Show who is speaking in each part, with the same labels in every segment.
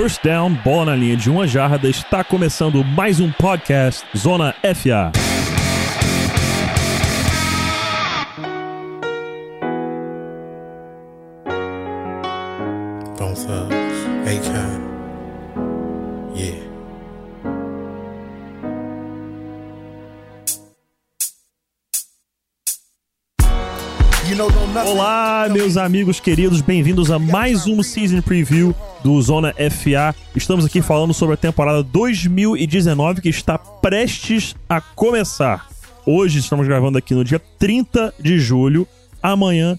Speaker 1: first down, bola na linha de uma jarda. Está começando mais um podcast Zona FA. Amigos queridos, bem-vindos a mais um season preview do Zona FA. Estamos aqui falando sobre a temporada 2019 que está prestes a começar. Hoje estamos gravando aqui no dia 30 de julho. Amanhã,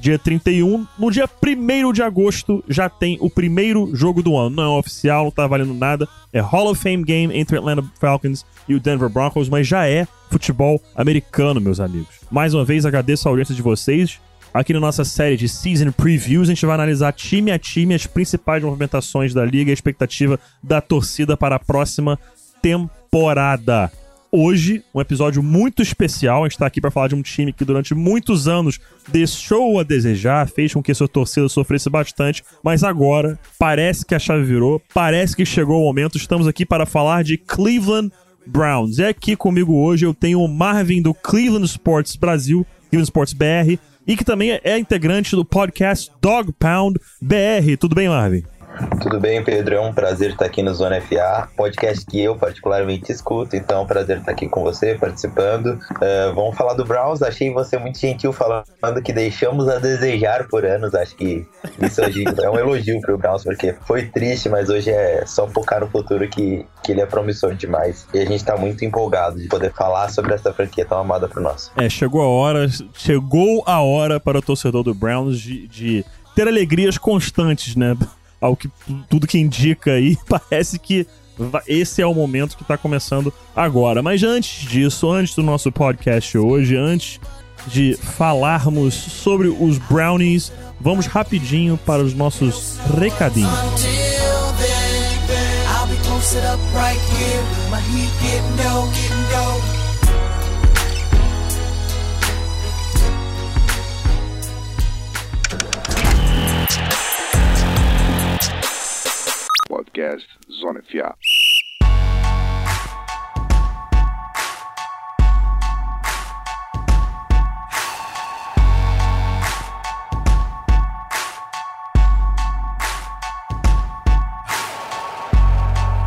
Speaker 1: dia 31, no dia 1 de agosto, já tem o primeiro jogo do ano. Não é oficial, não tá valendo nada. É Hall of Fame game entre Atlanta Falcons e o Denver Broncos, mas já é futebol americano, meus amigos. Mais uma vez, agradeço a audiência de vocês. Aqui na nossa série de Season Previews, a gente vai analisar time a time as principais movimentações da liga e a expectativa da torcida para a próxima temporada. Hoje, um episódio muito especial. A gente está aqui para falar de um time que durante muitos anos deixou a desejar, fez com que sua torcida sofresse bastante, mas agora parece que a chave virou, parece que chegou o momento. Estamos aqui para falar de Cleveland Browns. E aqui comigo hoje eu tenho o Marvin do Cleveland Sports Brasil, Cleveland Sports BR, e que também é integrante do podcast Dog Pound BR. Tudo bem, Marvin?
Speaker 2: Tudo bem, Pedro? É um prazer estar aqui no Zona FA, podcast que eu particularmente escuto, então é um prazer estar aqui com você, participando. Uh, vamos falar do Browns, achei você muito gentil falando que deixamos a desejar por anos, acho que isso hoje é um elogio pro Browns, porque foi triste, mas hoje é só focar no futuro que, que ele é promissor demais. E a gente tá muito empolgado de poder falar sobre essa franquia tão amada pro nosso.
Speaker 1: É, chegou a hora, chegou a hora para o torcedor do Browns de, de ter alegrias constantes, né? Ao que tudo que indica aí, parece que esse é o momento que tá começando agora. Mas antes disso, antes do nosso podcast hoje, antes de falarmos sobre os Brownies, vamos rapidinho para os nossos recadinhos.
Speaker 3: Podcast Zona FA.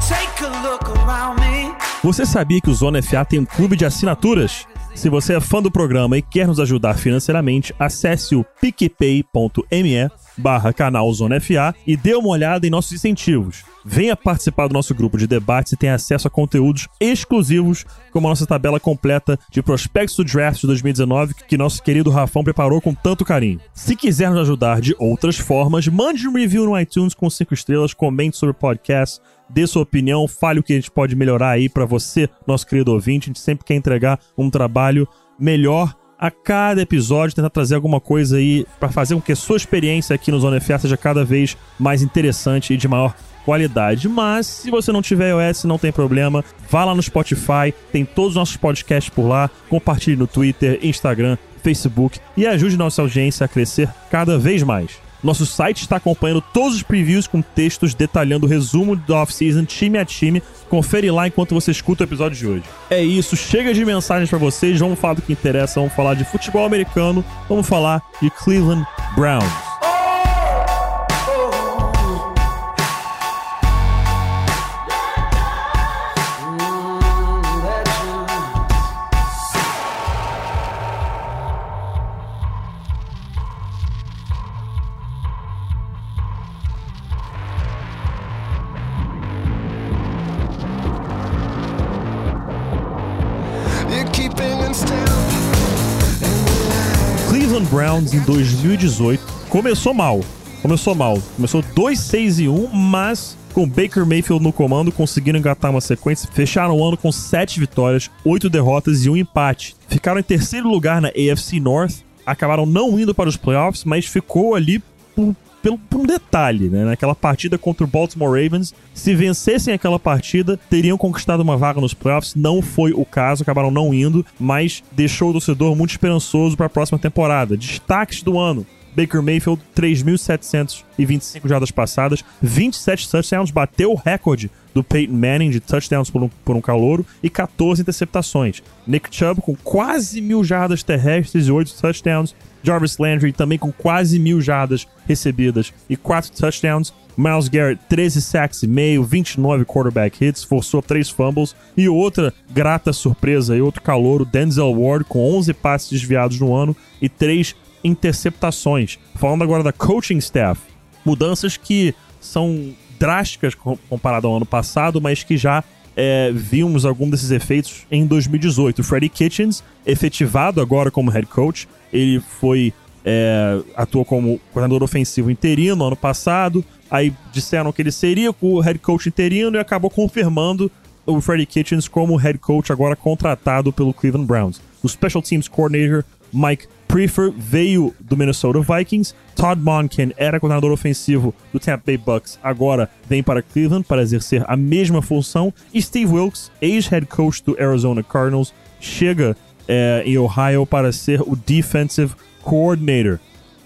Speaker 4: Take a look around me.
Speaker 1: Você sabia que o Zona FA tem um clube de assinaturas? Se você é fã do programa e quer nos ajudar financeiramente, acesse o picpay.me barra canal Zona FA e dê uma olhada em nossos incentivos. Venha participar do nosso grupo de debates e tenha acesso a conteúdos exclusivos, como a nossa tabela completa de prospectos do draft de 2019 que nosso querido Rafão preparou com tanto carinho. Se quiser nos ajudar de outras formas, mande um review no iTunes com 5 estrelas, comente sobre o podcast, dê sua opinião, fale o que a gente pode melhorar aí pra você, nosso querido ouvinte. A gente sempre quer entregar um trabalho melhor a cada episódio, tentar trazer alguma coisa aí pra fazer com que a sua experiência aqui no Zona FA seja cada vez mais interessante e de maior qualidade. Mas se você não tiver iOS, não tem problema, vá lá no Spotify, tem todos os nossos podcasts por lá, compartilhe no Twitter, Instagram, Facebook e ajude nossa audiência a crescer cada vez mais. Nosso site está acompanhando todos os previews com textos detalhando o resumo do off-season time a time. Confere lá enquanto você escuta o episódio de hoje. É isso, chega de mensagens para vocês, vamos falar do que interessa, vamos falar de futebol americano, vamos falar de Cleveland Browns. Em 2018 começou mal. Começou mal. Começou 2-6 e 1, mas com Baker Mayfield no comando conseguiram engatar uma sequência. Fecharam o ano com 7 vitórias, 8 derrotas e um empate. Ficaram em terceiro lugar na AFC North. Acabaram não indo para os playoffs, mas ficou ali por, pelo, por um detalhe, né? Naquela partida contra o Baltimore Ravens. Se vencessem aquela partida, teriam conquistado uma vaga nos playoffs. Não foi o caso, acabaram não indo, mas deixou o torcedor muito esperançoso para a próxima temporada. Destaques do ano: Baker Mayfield, 3.725 jardas passadas, 27 touchdowns, bateu o recorde do Peyton Manning de touchdowns por um, por um calouro e 14 interceptações. Nick Chubb com quase mil jardas terrestres e 8 touchdowns. Jarvis Landry também com quase mil jardas recebidas e 4 touchdowns. Miles Garrett, 13 sacks e meio, 29 quarterback hits, forçou 3 fumbles. E outra grata surpresa e outro calouro, Denzel Ward, com 11 passes desviados no ano e 3 interceptações. Falando agora da coaching staff, mudanças que são drásticas comparado ao ano passado, mas que já é, vimos algum desses efeitos em 2018. O Freddie Kitchens, efetivado agora como head coach, ele foi é, atuou como coordenador ofensivo interino ano passado. Aí disseram que ele seria o head coach interino e acabou confirmando o Freddie Kitchens como head coach agora contratado pelo Cleveland Browns. O Special Teams Coordinator Mike Prefer veio do Minnesota Vikings. Todd Monken era coordenador ofensivo do Tampa Bay Bucks, agora vem para Cleveland para exercer a mesma função. E Steve Wilkes, ex-head coach do Arizona Cardinals, chega é, em Ohio para ser o defensive coordinator.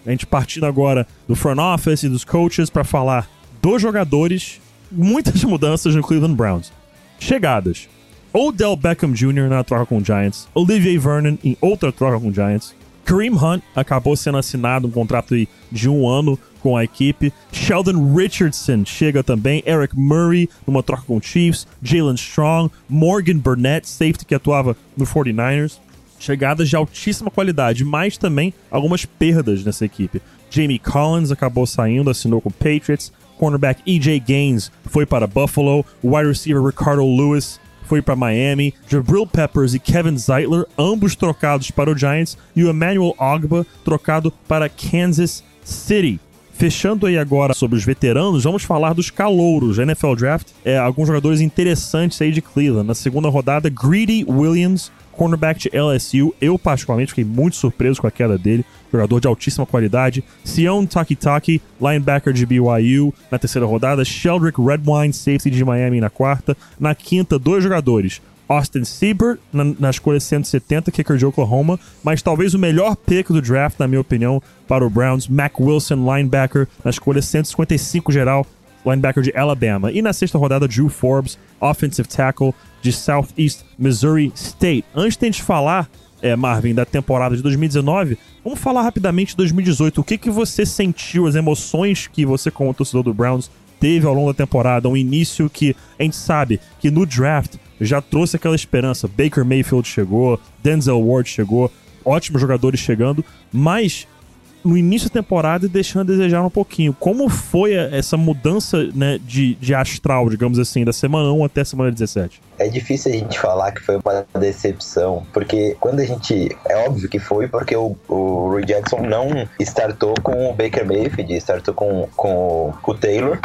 Speaker 1: A gente partindo agora do front office e dos coaches para falar dos jogadores, muitas mudanças no Cleveland Browns. Chegadas. Odell Beckham Jr. na troca com o Giants, Olivier Vernon em outra troca com o Giants, Kareem Hunt acabou sendo assinado um contrato de um ano com a equipe. Sheldon Richardson chega também. Eric Murray numa troca com o Chiefs. Jalen Strong. Morgan Burnett, safety que atuava no 49ers. Chegadas de altíssima qualidade, mas também algumas perdas nessa equipe. Jamie Collins acabou saindo, assinou com o Patriots. Cornerback EJ Gaines foi para Buffalo. Wide receiver Ricardo Lewis foi para Miami, Jabril Peppers e Kevin Zeitler, ambos trocados para o Giants, e o Emmanuel Ogba trocado para Kansas City. Fechando aí agora sobre os veteranos, vamos falar dos calouros. NFL Draft é alguns jogadores interessantes aí de Cleveland. Na segunda rodada, Greedy Williams, cornerback de LSU. Eu, particularmente, fiquei muito surpreso com a queda dele. Jogador de altíssima qualidade. Sion Takitaki, linebacker de BYU, na terceira rodada. Sheldrick Redwine, safety de Miami, na quarta. Na quinta, dois jogadores. Austin Siebert, na, na escolha 170, kicker de Oklahoma, mas talvez o melhor pick do draft, na minha opinião, para o Browns, Mac Wilson, linebacker, na escolha 155 geral, linebacker de Alabama. E na sexta rodada, Drew Forbes, offensive tackle de Southeast Missouri State. Antes de a gente falar, é, Marvin, da temporada de 2019, vamos falar rapidamente de 2018. O que, que você sentiu, as emoções que você, como torcedor do Browns, teve ao longo da temporada? Um início que a gente sabe que no draft já trouxe aquela esperança. Baker Mayfield chegou, Denzel Ward chegou, ótimos jogadores chegando, mas no início da temporada e deixando a desejar um pouquinho. Como foi essa mudança né, de, de astral, digamos assim, da semana 1 até a semana 17?
Speaker 2: É difícil a gente falar que foi uma decepção, porque quando a gente. É óbvio que foi, porque o, o Jackson não startou com o Baker Mayfield, startou com, com o Taylor,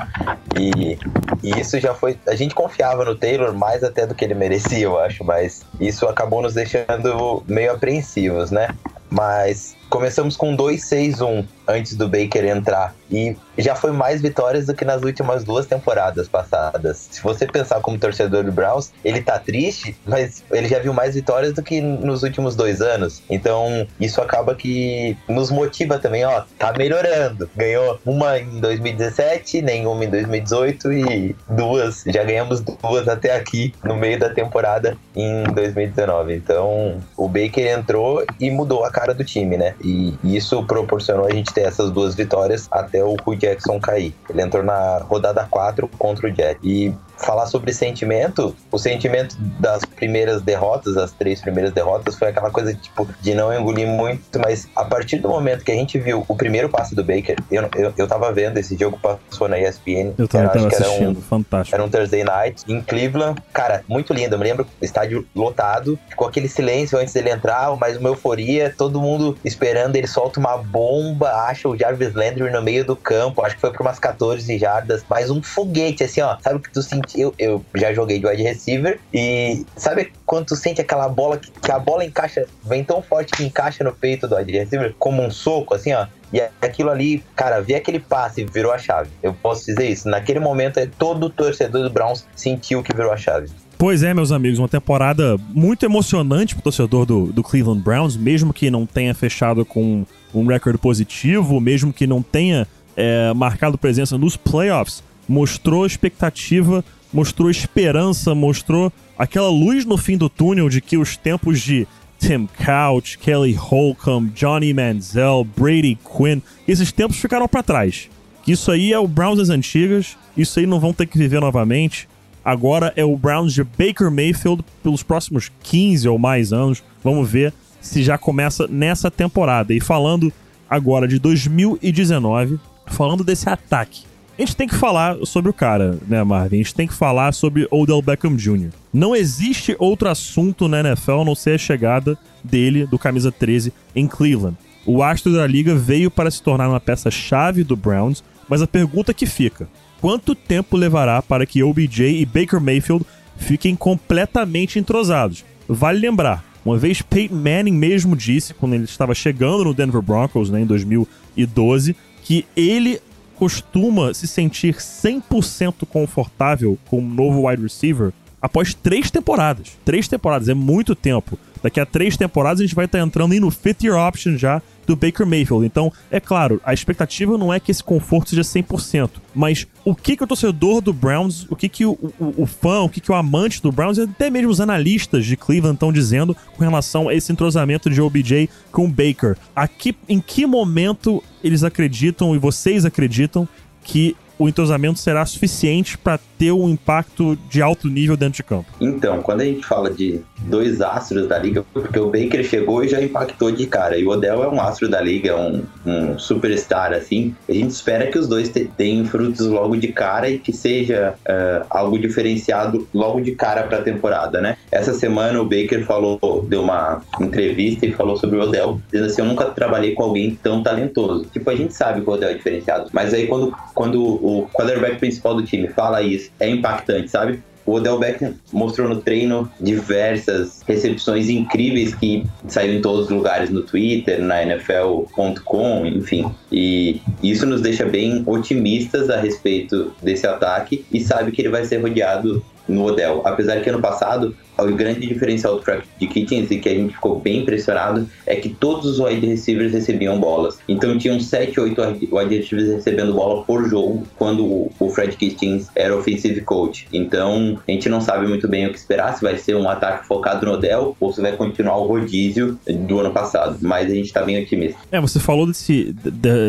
Speaker 2: e, e isso já foi. A gente confiava no Taylor mais até do que ele merecia, eu acho, mas isso acabou nos deixando meio apreensivos, né? Mas começamos com 2-6-1 antes do Baker entrar. E já foi mais vitórias do que nas últimas duas temporadas passadas. Se você pensar como torcedor do Browns, ele tá triste, mas ele já viu mais vitórias do que nos últimos dois anos. Então, isso acaba que nos motiva também, ó, tá melhorando. Ganhou uma em 2017, nenhuma em 2018 e duas, já ganhamos duas até aqui no meio da temporada em 2019. Então, o Baker entrou e mudou a cara do time, né? E isso proporcionou a gente ter essas duas vitórias até o Rui Jackson cair. Ele entrou na rodada 4 contra o Jet. E falar sobre sentimento, o sentimento das primeiras derrotas, as três primeiras derrotas, foi aquela coisa tipo de não engolir muito, mas a partir do momento que a gente viu o primeiro passe do Baker, eu, eu, eu tava vendo esse jogo, passou na ESPN.
Speaker 1: Eu tava, era, assistindo, era um, fantástico.
Speaker 2: Era um Thursday night em Cleveland. Cara, muito lindo. Eu me lembro, estádio lotado, ficou aquele silêncio antes dele entrar, mas uma euforia, todo mundo esperando, ele solta uma bomba, acha o Jarvis Landry no meio do campo, acho que foi por umas 14 jardas, mais um foguete, assim, ó, sabe o que tu sentiu? Eu, eu já joguei de wide receiver e sabe quando tu sente aquela bola que, que, a bola encaixa, vem tão forte que encaixa no peito do wide receiver, como um soco, assim, ó. E aquilo ali, cara, ver aquele passe virou a chave. Eu posso dizer isso. Naquele momento, todo torcedor do Browns sentiu que virou a chave.
Speaker 1: Pois é, meus amigos, uma temporada muito emocionante pro torcedor do, do Cleveland Browns, mesmo que não tenha fechado com um recorde positivo, mesmo que não tenha é, marcado presença nos playoffs, mostrou expectativa, mostrou esperança, mostrou aquela luz no fim do túnel de que os tempos de Tim Couch, Kelly Holcomb, Johnny Manziel, Brady Quinn, esses tempos ficaram para trás. Isso aí é o Browns das antigas, isso aí não vão ter que viver novamente. Agora é o Browns de Baker Mayfield pelos próximos 15 ou mais anos. Vamos ver se já começa nessa temporada. E falando agora de 2019, falando desse ataque. A gente tem que falar sobre o cara, né, Marvin? A gente tem que falar sobre Odell Beckham Jr. Não existe outro assunto na NFL a não ser a chegada dele, do camisa 13, em Cleveland. O astro da liga veio para se tornar uma peça-chave do Browns, mas a pergunta que fica: quanto tempo levará para que OBJ e Baker Mayfield fiquem completamente entrosados? Vale lembrar, uma vez Peyton Manning mesmo disse, quando ele estava chegando no Denver Broncos né, em 2012, que ele costuma se sentir 100% confortável com um novo wide receiver após três temporadas. Três temporadas, é muito tempo. Daqui a três temporadas a gente vai estar entrando aí no fifth year option já do Baker Mayfield. Então, é claro, a expectativa não é que esse conforto seja 100%, mas o que que o torcedor do Browns, o que que o, o, o fã, o que que o amante do Browns, e até mesmo os analistas de Cleveland estão dizendo com relação a esse entrosamento de OBJ com o Baker. Aqui, em que momento eles acreditam e vocês acreditam que o entrosamento será suficiente para ter um impacto de alto nível dentro de campo?
Speaker 2: Então, quando a gente fala de dois astros da liga, porque o Baker chegou e já impactou de cara, e o Odell é um astro da liga, um, um superstar, assim, a gente espera que os dois tenham frutos logo de cara e que seja uh, algo diferenciado logo de cara para a temporada, né? Essa semana o Baker falou, deu uma entrevista e falou sobre o Odell, dizendo assim, eu nunca trabalhei com alguém tão talentoso. Tipo, a gente sabe que o Odell é diferenciado, mas aí quando, quando o quarterback principal do time fala isso, é impactante, sabe? O Odell Beckham mostrou no treino diversas recepções incríveis que saíram em todos os lugares no Twitter, na NFL.com, enfim. E isso nos deixa bem otimistas a respeito desse ataque e sabe que ele vai ser rodeado no Odell. Apesar que ano passado o grande diferencial do Frank de Kitchens e que a gente ficou bem impressionado é que todos os wide receivers recebiam bolas. Então tinham 7, 8 wide receivers recebendo bola por jogo quando o Fred Kitchens era offensive coach. Então a gente não sabe muito bem o que esperar, se vai ser um ataque focado no Odell ou se vai continuar o rodízio do ano passado. Mas a gente tá bem otimista.
Speaker 1: É, você falou desse,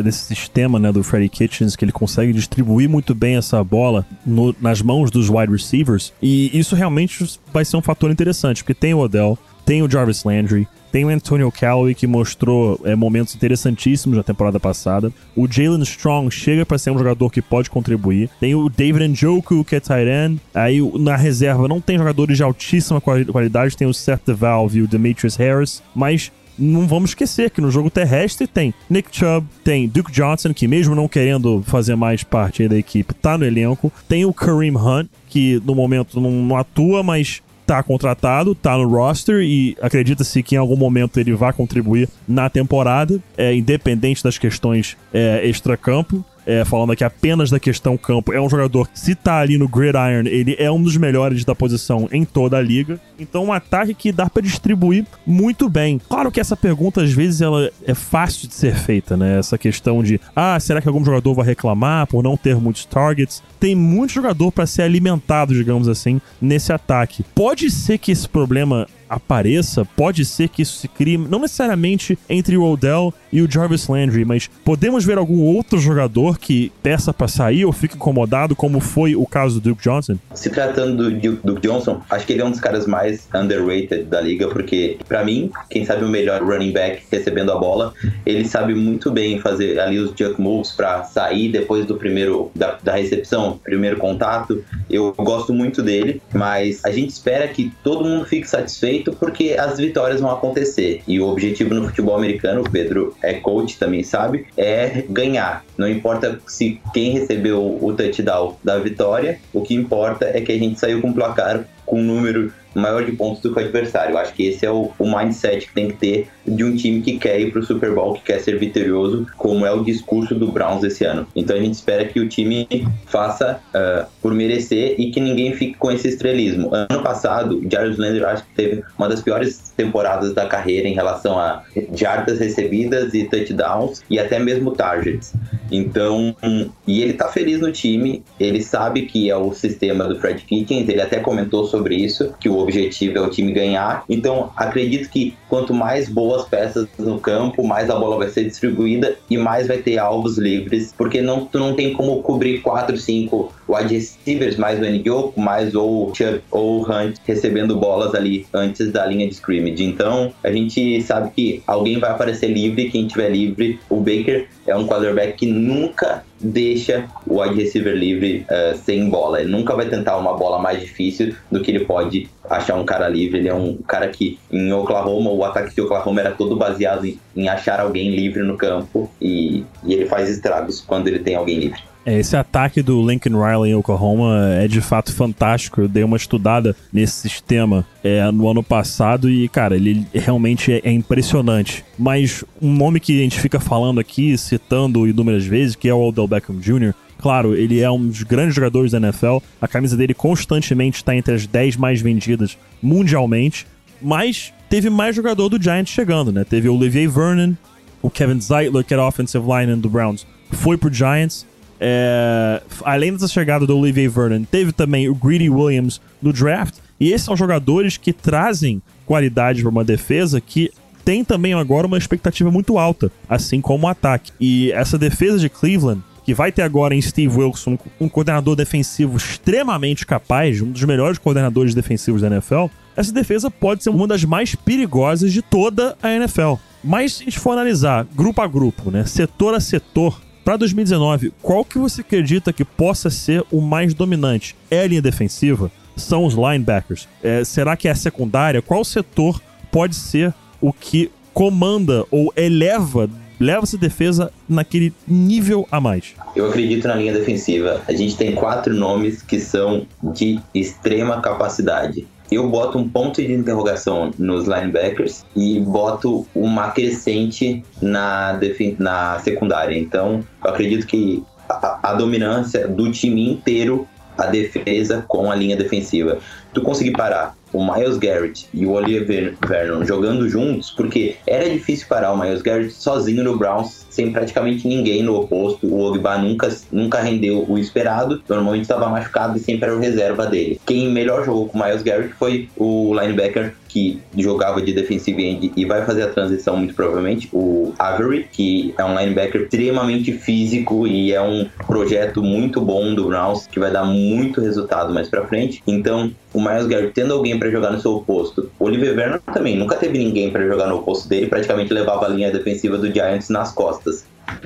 Speaker 1: desse sistema né, do Freddy Kitchens, que ele consegue distribuir muito bem essa bola no, nas mãos dos wide receivers. E isso realmente vai ser um fator interessante, porque tem o Odell, tem o Jarvis Landry, tem o Antonio Callaway, que mostrou é, momentos interessantíssimos na temporada passada. O Jalen Strong chega para ser um jogador que pode contribuir. Tem o David Njoku, que é end. Aí na reserva não tem jogadores de altíssima qualidade. Tem o Seth DeValve e o Demetrius Harris. Mas não vamos esquecer que no jogo terrestre tem Nick Chubb, tem Duke Johnson, que mesmo não querendo fazer mais parte da equipe, tá no elenco. Tem o Kareem Hunt, que no momento não, não atua, mas tá contratado, tá no roster e acredita-se que em algum momento ele vai contribuir na temporada, é, independente das questões é, extra-campo é, falando aqui apenas da questão campo, é um jogador que, se tá ali no gridiron, ele é um dos melhores da posição em toda a liga. Então, um ataque que dá para distribuir muito bem. Claro que essa pergunta, às vezes, ela é fácil de ser feita, né? Essa questão de, ah, será que algum jogador vai reclamar por não ter muitos targets? Tem muito jogador para ser alimentado, digamos assim, nesse ataque. Pode ser que esse problema apareça, pode ser que isso se crie, não necessariamente entre o Odell e o Jarvis Landry, mas podemos ver algum outro jogador que peça para sair ou fique incomodado, como foi o caso do Duke Johnson?
Speaker 2: Se tratando do Duke Johnson, acho que ele é um dos caras mais underrated da liga, porque para mim, quem sabe o melhor running back recebendo a bola, ele sabe muito bem fazer ali os jump moves para sair depois do primeiro da, da recepção, primeiro contato. Eu gosto muito dele, mas a gente espera que todo mundo fique satisfeito feito porque as vitórias vão acontecer. E o objetivo no futebol americano, o Pedro é coach, também sabe, é ganhar. Não importa se quem recebeu o touchdown da vitória, o que importa é que a gente saiu com um placar com um número maior de pontos do que o adversário. Acho que esse é o, o mindset que tem que ter de um time que quer ir pro Super Bowl, que quer ser vitorioso, como é o discurso do Browns esse ano. Então a gente espera que o time faça uh, por merecer e que ninguém fique com esse estrelismo. Ano passado, o Jarvis Landry acho que teve uma das piores temporadas da carreira em relação a jardas recebidas e touchdowns e até mesmo targets. Então, e ele tá feliz no time, ele sabe que é o sistema do Fred Kitchens, ele até comentou sobre isso, que o objetivo é o time ganhar. Então, acredito que quanto mais boas peças no campo, mais a bola vai ser distribuída e mais vai ter alvos livres, porque não, tu não tem como cobrir 4, 5 wide receivers, mais o Njoku, mais ou Chubb ou Hunt recebendo bolas ali antes da linha de scrimmage. Então, a gente sabe que alguém vai aparecer livre, quem tiver livre, o Baker é um quarterback que nunca deixa o wide receiver livre uh, sem bola. Ele nunca vai tentar uma bola mais difícil do que ele pode achar um cara livre. Ele é um cara que em Oklahoma, o ataque de Oklahoma era todo baseado em, em achar alguém livre no campo e, e ele faz estragos quando ele tem alguém livre.
Speaker 1: É, esse ataque do Lincoln Riley em Oklahoma é de fato fantástico. Eu dei uma estudada nesse sistema é, no ano passado e, cara, ele realmente é, é, impressionante. Mas um nome que a gente fica falando aqui, citando inúmeras vezes, que é o Odell Beckham Jr., Claro, ele é um dos grandes jogadores da NFL. A camisa dele constantemente está entre as 10 mais vendidas mundialmente. Mas teve mais jogador do Giants chegando, né? Teve o Olivier Vernon, o Kevin Zeitler, que era offensive lineman do Browns, foi pro Giants. É, além dessa chegada do Olivier Vernon, teve também o Greedy Williams no draft. E esses são jogadores que trazem qualidade para uma defesa que tem também agora uma expectativa muito alta, assim como o ataque. E essa defesa de Cleveland, que vai ter agora em Steve Wilson um coordenador defensivo extremamente capaz, um dos melhores coordenadores defensivos da NFL, essa defesa pode ser uma das mais perigosas de toda a NFL. Mas se a gente for analisar grupo a grupo, né, setor a setor, para 2019, qual que você acredita que possa ser o mais dominante? É a linha defensiva? São os linebackers? É, será que é a secundária? Qual setor pode ser o que comanda ou eleva leva essa defesa naquele nível a mais?
Speaker 2: Eu acredito na linha defensiva. A gente tem quatro nomes que são de extrema capacidade eu boto um ponto de interrogação nos linebackers e boto uma crescente na, na secundária. Então, eu acredito que a, a dominância do time inteiro, a defesa com a linha defensiva. Tu conseguir parar o Miles Garrett e o Oliver Vernon jogando juntos, porque era difícil parar o Miles Garrett sozinho no Browns, sem praticamente ninguém no oposto. O Ogba nunca, nunca rendeu o esperado, normalmente estava machucado e sempre era o reserva dele. Quem melhor jogou com o Miles Garrett foi o linebacker que jogava de defensive end e vai fazer a transição muito provavelmente, o Avery, que é um linebacker extremamente físico e é um projeto muito bom do Browns, que vai dar muito resultado mais pra frente. Então, o Miles Garrett tendo alguém para jogar no seu oposto. O Oliver Vernon também nunca teve ninguém para jogar no oposto dele, praticamente levava a linha defensiva do Giants nas costas.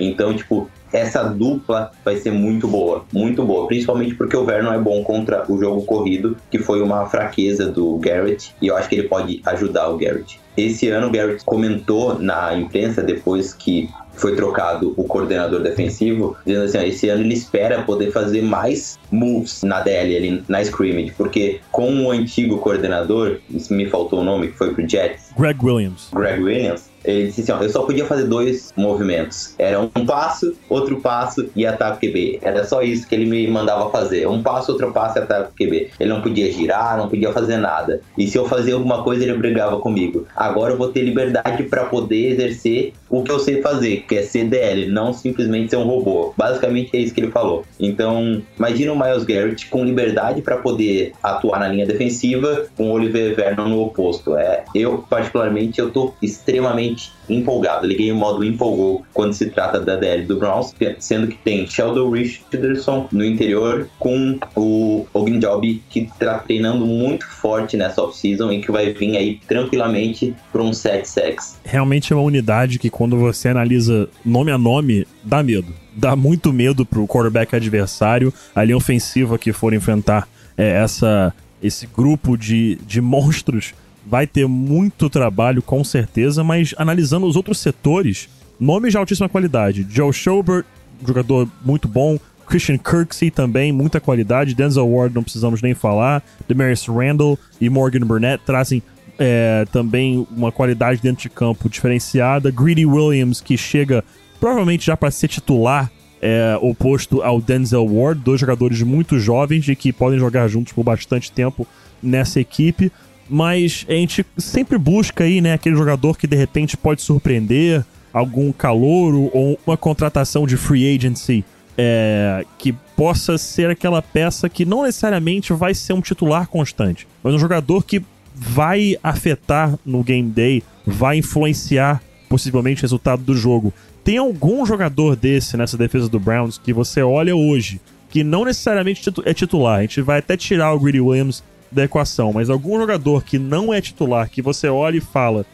Speaker 2: Então, tipo, essa dupla vai ser muito boa, muito boa, principalmente porque o Vernon é bom contra o jogo corrido, que foi uma fraqueza do Garrett, e eu acho que ele pode ajudar o Garrett. Esse ano o Garrett comentou na imprensa depois que foi trocado o coordenador defensivo, dizendo assim, ó, esse ano ele espera poder fazer mais moves na DL, ali, na scrimmage, porque com o antigo coordenador, me faltou o nome, que foi pro Jets.
Speaker 1: Greg Williams.
Speaker 2: Greg Williams, ele disse assim, ó, eu só podia fazer dois movimentos. Era um passo, outro passo e ataque QB. Era só isso que ele me mandava fazer. Um passo, outro passo e ataque QB. Ele não podia girar, não podia fazer nada. E se eu fazia alguma coisa, ele brigava comigo. Agora eu vou ter liberdade para poder exercer o que eu sei fazer, que é CDL, não simplesmente ser um robô. Basicamente é isso que ele falou. Então, imagina o Miles Garrett com liberdade para poder atuar na linha defensiva, com o Oliver Vernon no oposto. É, eu particularmente eu tô extremamente empolgado. Liguei o modo empolgou quando se trata da DL do Browns, sendo que tem Sheldon Richardson no interior com o Ogunjobi que está treinando muito forte nessa off-season e que vai vir aí tranquilamente para um 7 sacks.
Speaker 1: Realmente é uma unidade que quando você analisa nome a nome, dá medo. Dá muito medo pro quarterback adversário, a linha ofensiva que for enfrentar é, essa esse grupo de, de monstros vai ter muito trabalho, com certeza, mas analisando os outros setores, nomes de altíssima qualidade. Joe Schobert, jogador muito bom, Christian Kirksey também, muita qualidade. Denzel Ward, não precisamos nem falar. Demaris Randall e Morgan Burnett trazem é, também uma qualidade dentro de campo diferenciada. Greedy Williams, que chega provavelmente já para ser titular, é, oposto ao Denzel Ward, dois jogadores muito jovens e que podem jogar juntos por bastante tempo nessa equipe. Mas a gente sempre busca aí, né, aquele jogador que de repente pode surpreender, algum calouro ou uma contratação de free agency é, que possa ser aquela peça que não necessariamente vai ser um titular constante, mas um jogador que vai afetar no game day, vai influenciar possivelmente o resultado do jogo. Tem algum jogador desse nessa defesa do Browns que você olha hoje, que não necessariamente é titular, a gente vai até tirar o Greedy Williams da equação, mas algum jogador que não é titular, que você olha e fala,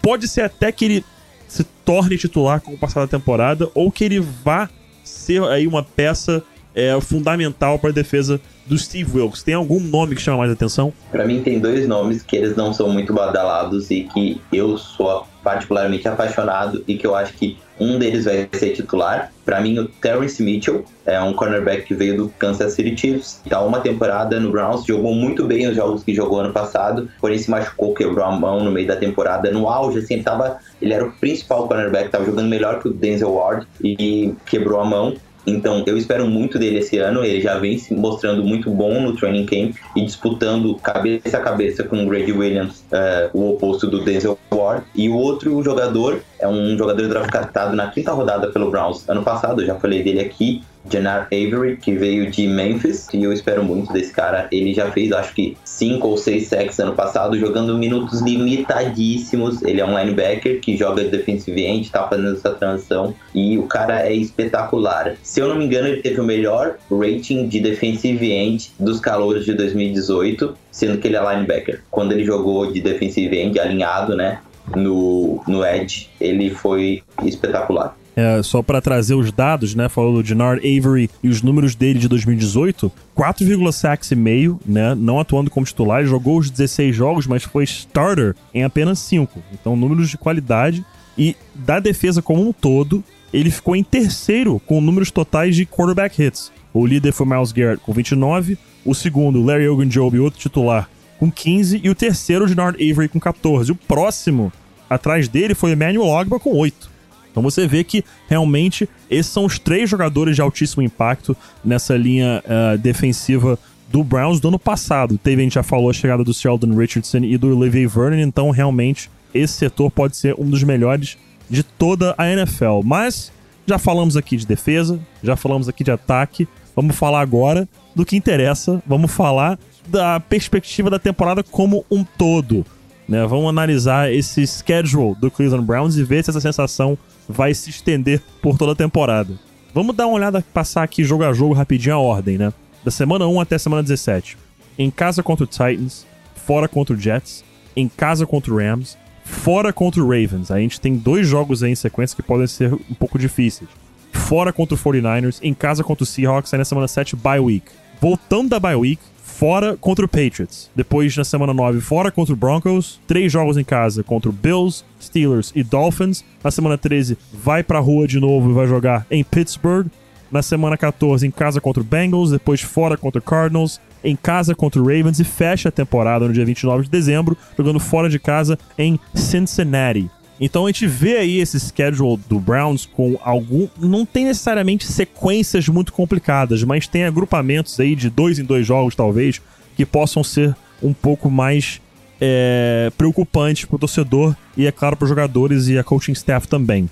Speaker 1: pode ser até que ele se torne titular com o passar da temporada, ou que ele vá ser aí uma peça é, fundamental para a defesa do Steve Wilkes. Tem algum nome que chama mais atenção?
Speaker 2: Para mim tem dois nomes que eles não são muito badalados e que eu sou particularmente apaixonado e que eu acho que um deles vai ser titular. Para mim, o Terrence Mitchell é um cornerback que veio do Kansas City Chiefs. Está uma temporada no Browns, jogou muito bem os jogos que jogou ano passado, porém se machucou, quebrou a mão no meio da temporada. No auge, assim, ele, tava, ele era o principal cornerback, estava jogando melhor que o Denzel Ward e quebrou a mão. Então, eu espero muito dele esse ano. Ele já vem se mostrando muito bom no training camp e disputando cabeça a cabeça com o Grady Williams, uh, o oposto do Denzel Ward. E o outro jogador é um jogador draftado na quinta rodada pelo Browns ano passado. Eu já falei dele aqui. Janar Avery, que veio de Memphis, e eu espero muito desse cara. Ele já fez, acho que, cinco ou seis sacks ano passado, jogando minutos limitadíssimos. Ele é um linebacker que joga de defensive end, tá fazendo essa transição, e o cara é espetacular. Se eu não me engano, ele teve o melhor rating de defensive end dos calouros de 2018, sendo que ele é linebacker. Quando ele jogou de defensive end alinhado, né, no, no edge, ele foi espetacular.
Speaker 1: É, só para trazer os dados, né? Falou do Denard Avery e os números dele de 2018, 4,6 e meio, né? Não atuando como titular, jogou os 16 jogos, mas foi starter em apenas 5. Então, números de qualidade e da defesa como um todo, ele ficou em terceiro com números totais de quarterback hits. O líder foi Miles Garrett com 29, o segundo, Larry Ogunjobi, outro titular, com 15 e o terceiro, Denard Avery com 14. O próximo atrás dele foi Emmanuel Ogba com 8. Então você vê que realmente esses são os três jogadores de altíssimo impacto nessa linha uh, defensiva do Browns do ano passado. Teve, a gente já falou, a chegada do Sheldon Richardson e do Olivier Vernon, então realmente esse setor pode ser um dos melhores de toda a NFL. Mas já falamos aqui de defesa, já falamos aqui de ataque, vamos falar agora do que interessa, vamos falar da perspectiva da temporada como um todo. Né? Vamos analisar esse schedule do Cleveland Browns e ver se essa sensação vai se estender por toda a temporada. Vamos dar uma olhada, passar aqui jogo a jogo rapidinho a ordem, né? Da semana 1 até semana 17. Em casa contra o Titans, fora contra o Jets, em casa contra o Rams, fora contra o Ravens. A gente tem dois jogos aí em sequência que podem ser um pouco difíceis. Fora contra o 49ers, em casa contra o Seahawks, aí na semana 7, bye week. Voltando da bye week, fora contra o Patriots. Depois, na semana 9, fora contra o Broncos. Três jogos em casa contra o Bills, Steelers e Dolphins. Na semana 13, vai pra rua de novo e vai jogar em Pittsburgh. Na semana 14, em casa contra o Bengals. Depois, fora contra o Cardinals. Em casa contra o Ravens. E fecha a temporada no dia 29 de dezembro, jogando fora de casa em Cincinnati. Então a gente vê aí esse schedule do Browns com algum. Não tem necessariamente sequências muito complicadas, mas tem agrupamentos aí de dois em dois jogos, talvez, que possam ser um pouco mais é, preocupantes para o torcedor e, é claro, para os jogadores e a coaching staff também.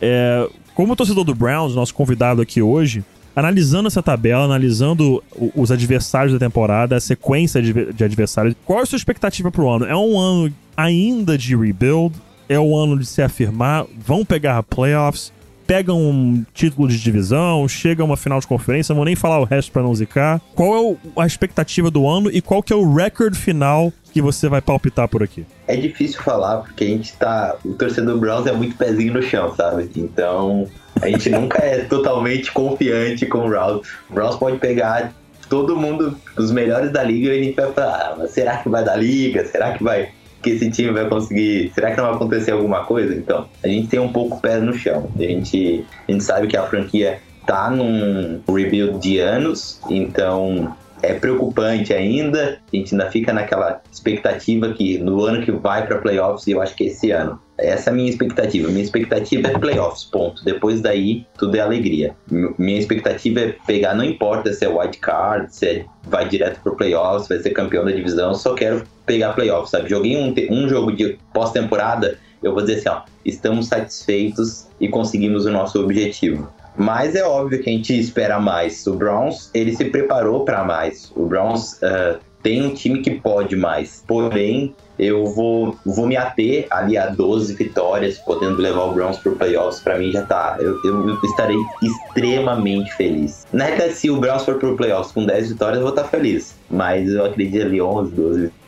Speaker 1: É, como torcedor do Browns, nosso convidado aqui hoje, analisando essa tabela, analisando os adversários da temporada, a sequência de adversários, qual é a sua expectativa para o ano? É um ano ainda de rebuild? É o ano de se afirmar, vão pegar playoffs, pegam um título de divisão, chega a uma final de conferência, não vou nem falar o resto para não zicar. Qual é a expectativa do ano e qual que é o recorde final que você vai palpitar por aqui?
Speaker 2: É difícil falar, porque a gente tá. O torcedor Browns é muito pezinho no chão, sabe? Então, a gente nunca é totalmente confiante com o Browns. O Browns pode pegar todo mundo, os melhores da liga, e a gente vai falar, ah, será que vai dar liga? Será que vai que esse time vai conseguir. Será que não vai acontecer alguma coisa? Então, a gente tem um pouco o pé no chão. A gente, a gente sabe que a franquia tá num rebuild de anos, então é preocupante ainda. A gente ainda fica naquela expectativa que no ano que vai para playoffs, eu acho que é esse ano. Essa é a minha expectativa. Minha expectativa é playoffs, ponto. Depois daí, tudo é alegria. Minha expectativa é pegar, não importa se é wild card, se é, vai direto pro playoffs, vai ser campeão da divisão, só quero pegar playoffs, sabe? Joguei um, um jogo de pós-temporada, eu vou dizer assim, ó, estamos satisfeitos e conseguimos o nosso objetivo. Mas é óbvio que a gente espera mais. O Browns, ele se preparou para mais. O Browns ah, tem um time que pode mais. Porém, eu vou, vou me ater ali a 12 vitórias, podendo levar o Browns pro playoffs. Para mim já tá. Eu, eu estarei extremamente feliz. Na realidade, se o Browns for pro playoffs com 10 vitórias, eu vou estar feliz. Mas eu acredito ali 11, 12 vitórias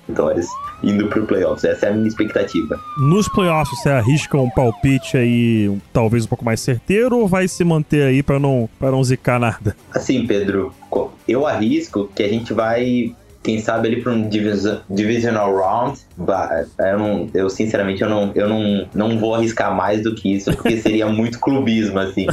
Speaker 2: indo pro playoffs. Essa é a minha expectativa.
Speaker 1: Nos playoffs, você arrisca um palpite aí, um- talvez um pouco mais certeiro, ou vai se manter aí pra não, pra não zicar nada?
Speaker 2: Assim, Pedro, eu arrisco que a gente vai, quem sabe, ali para um divisional round. Eu, não, eu sinceramente, eu, não, eu não, não vou arriscar mais do que isso, porque seria muito clubismo, assim.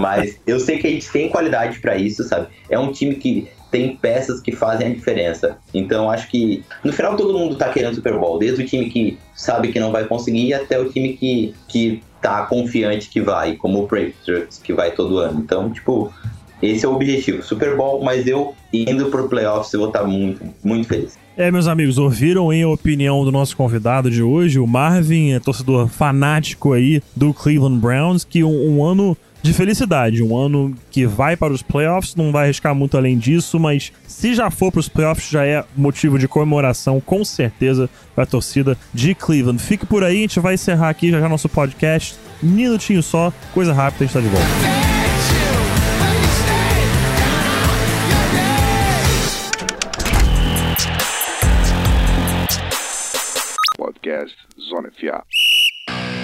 Speaker 2: Mas eu sei que a gente tem qualidade para isso, sabe? É um time que tem peças que fazem a diferença. Então, acho que no final todo mundo tá querendo Super Bowl, desde o time que sabe que não vai conseguir até o time que, que tá confiante que vai, como o Patriots, que vai todo ano. Então, tipo, esse é o objetivo, Super Bowl, mas eu indo pro playoffs eu vou estar muito, muito feliz.
Speaker 1: É, meus amigos, ouviram a opinião do nosso convidado de hoje, o Marvin, é torcedor fanático aí do Cleveland Browns, que um, um ano de felicidade, um ano que vai para os playoffs, não vai arriscar muito além disso, mas se já for para os playoffs já é motivo de comemoração, com certeza, para a torcida de Cleveland. Fique por aí, a gente vai encerrar aqui já já nosso podcast, minutinho só, coisa rápida, a gente tá de volta.
Speaker 3: Zona FA.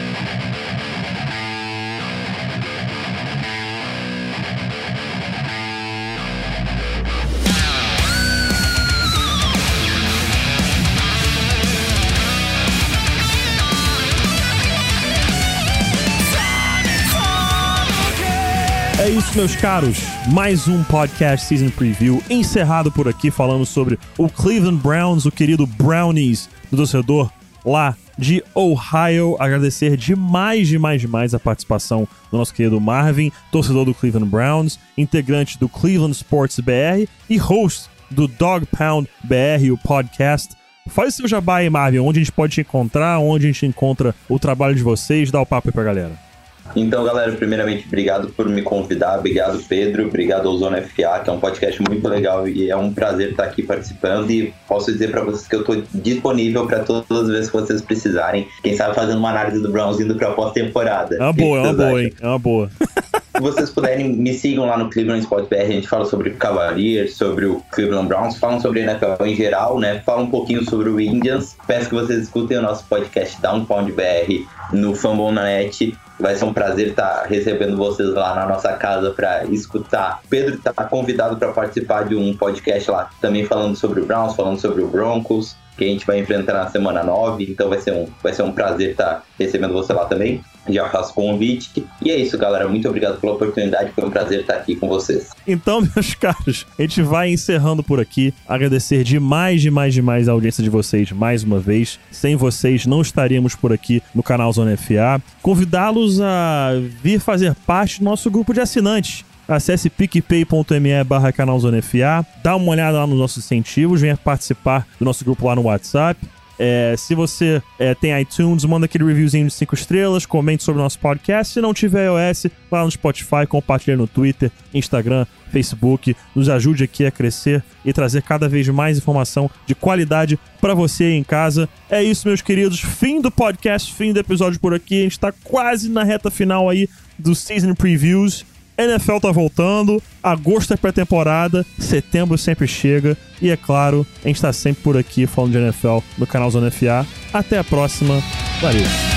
Speaker 1: É isso, meus caros. Mais um podcast Season Preview encerrado por aqui, falando sobre o Cleveland Browns, o querido Brownies do torcedor lá de Ohio. Agradecer demais, demais, demais a participação do nosso querido Marvin, torcedor do Cleveland Browns, integrante do Cleveland Sports BR e host do Dog Pound BR, o podcast. Faz seu jabá aí, Marvin, onde a gente pode te encontrar, onde a gente encontra o trabalho de vocês, dá o papo aí pra galera.
Speaker 2: Então, galera, primeiramente, obrigado por me convidar, obrigado, Pedro, obrigado ao Zona FA, que é um podcast muito legal e é um prazer estar aqui participando. E posso dizer para vocês que eu estou disponível para todas as vezes que vocês precisarem. Quem sabe fazendo uma análise do Browns indo para pós-temporada.
Speaker 1: É uma boa, é uma boa, hein? É uma boa.
Speaker 2: Se vocês puderem, me sigam lá no Cleveland Sport BR. A gente fala sobre o Cavaliers, sobre o Cleveland Browns, falam sobre a NFL em geral, né? Fala um pouquinho sobre o Indians. Peço que vocês escutem o nosso podcast Downpound BR no Fambonanet. Vai ser um prazer estar recebendo vocês lá na nossa casa para escutar. Pedro está convidado para participar de um podcast lá, também falando sobre o Browns, falando sobre o Broncos, que a gente vai enfrentar na semana 9. Então vai ser um, vai ser um prazer estar recebendo você lá também. Já faço convite. E é isso, galera. Muito obrigado pela oportunidade. Foi um prazer estar aqui com vocês.
Speaker 1: Então, meus caros, a gente vai encerrando por aqui. Agradecer demais, demais, demais a audiência de vocês mais uma vez. Sem vocês, não estaríamos por aqui no canal Zona FA. Convidá-los a vir fazer parte do nosso grupo de assinantes. Acesse picpay.me barra canal Zona FA, dá uma olhada lá nos nossos incentivos, venha participar do nosso grupo lá no WhatsApp. É, se você é, tem iTunes, manda aquele reviewzinho de 5 estrelas, comente sobre o nosso podcast. Se não tiver iOS, lá no Spotify, compartilha no Twitter, Instagram, Facebook. Nos ajude aqui a crescer e trazer cada vez mais informação de qualidade para você aí em casa. É isso, meus queridos. Fim do podcast, fim do episódio por aqui. A gente tá quase na reta final aí do Season Previews. NFL tá voltando, agosto é pré-temporada, setembro sempre chega e é claro, a gente tá sempre por aqui falando de NFL no canal Zona FA. Até a próxima, valeu!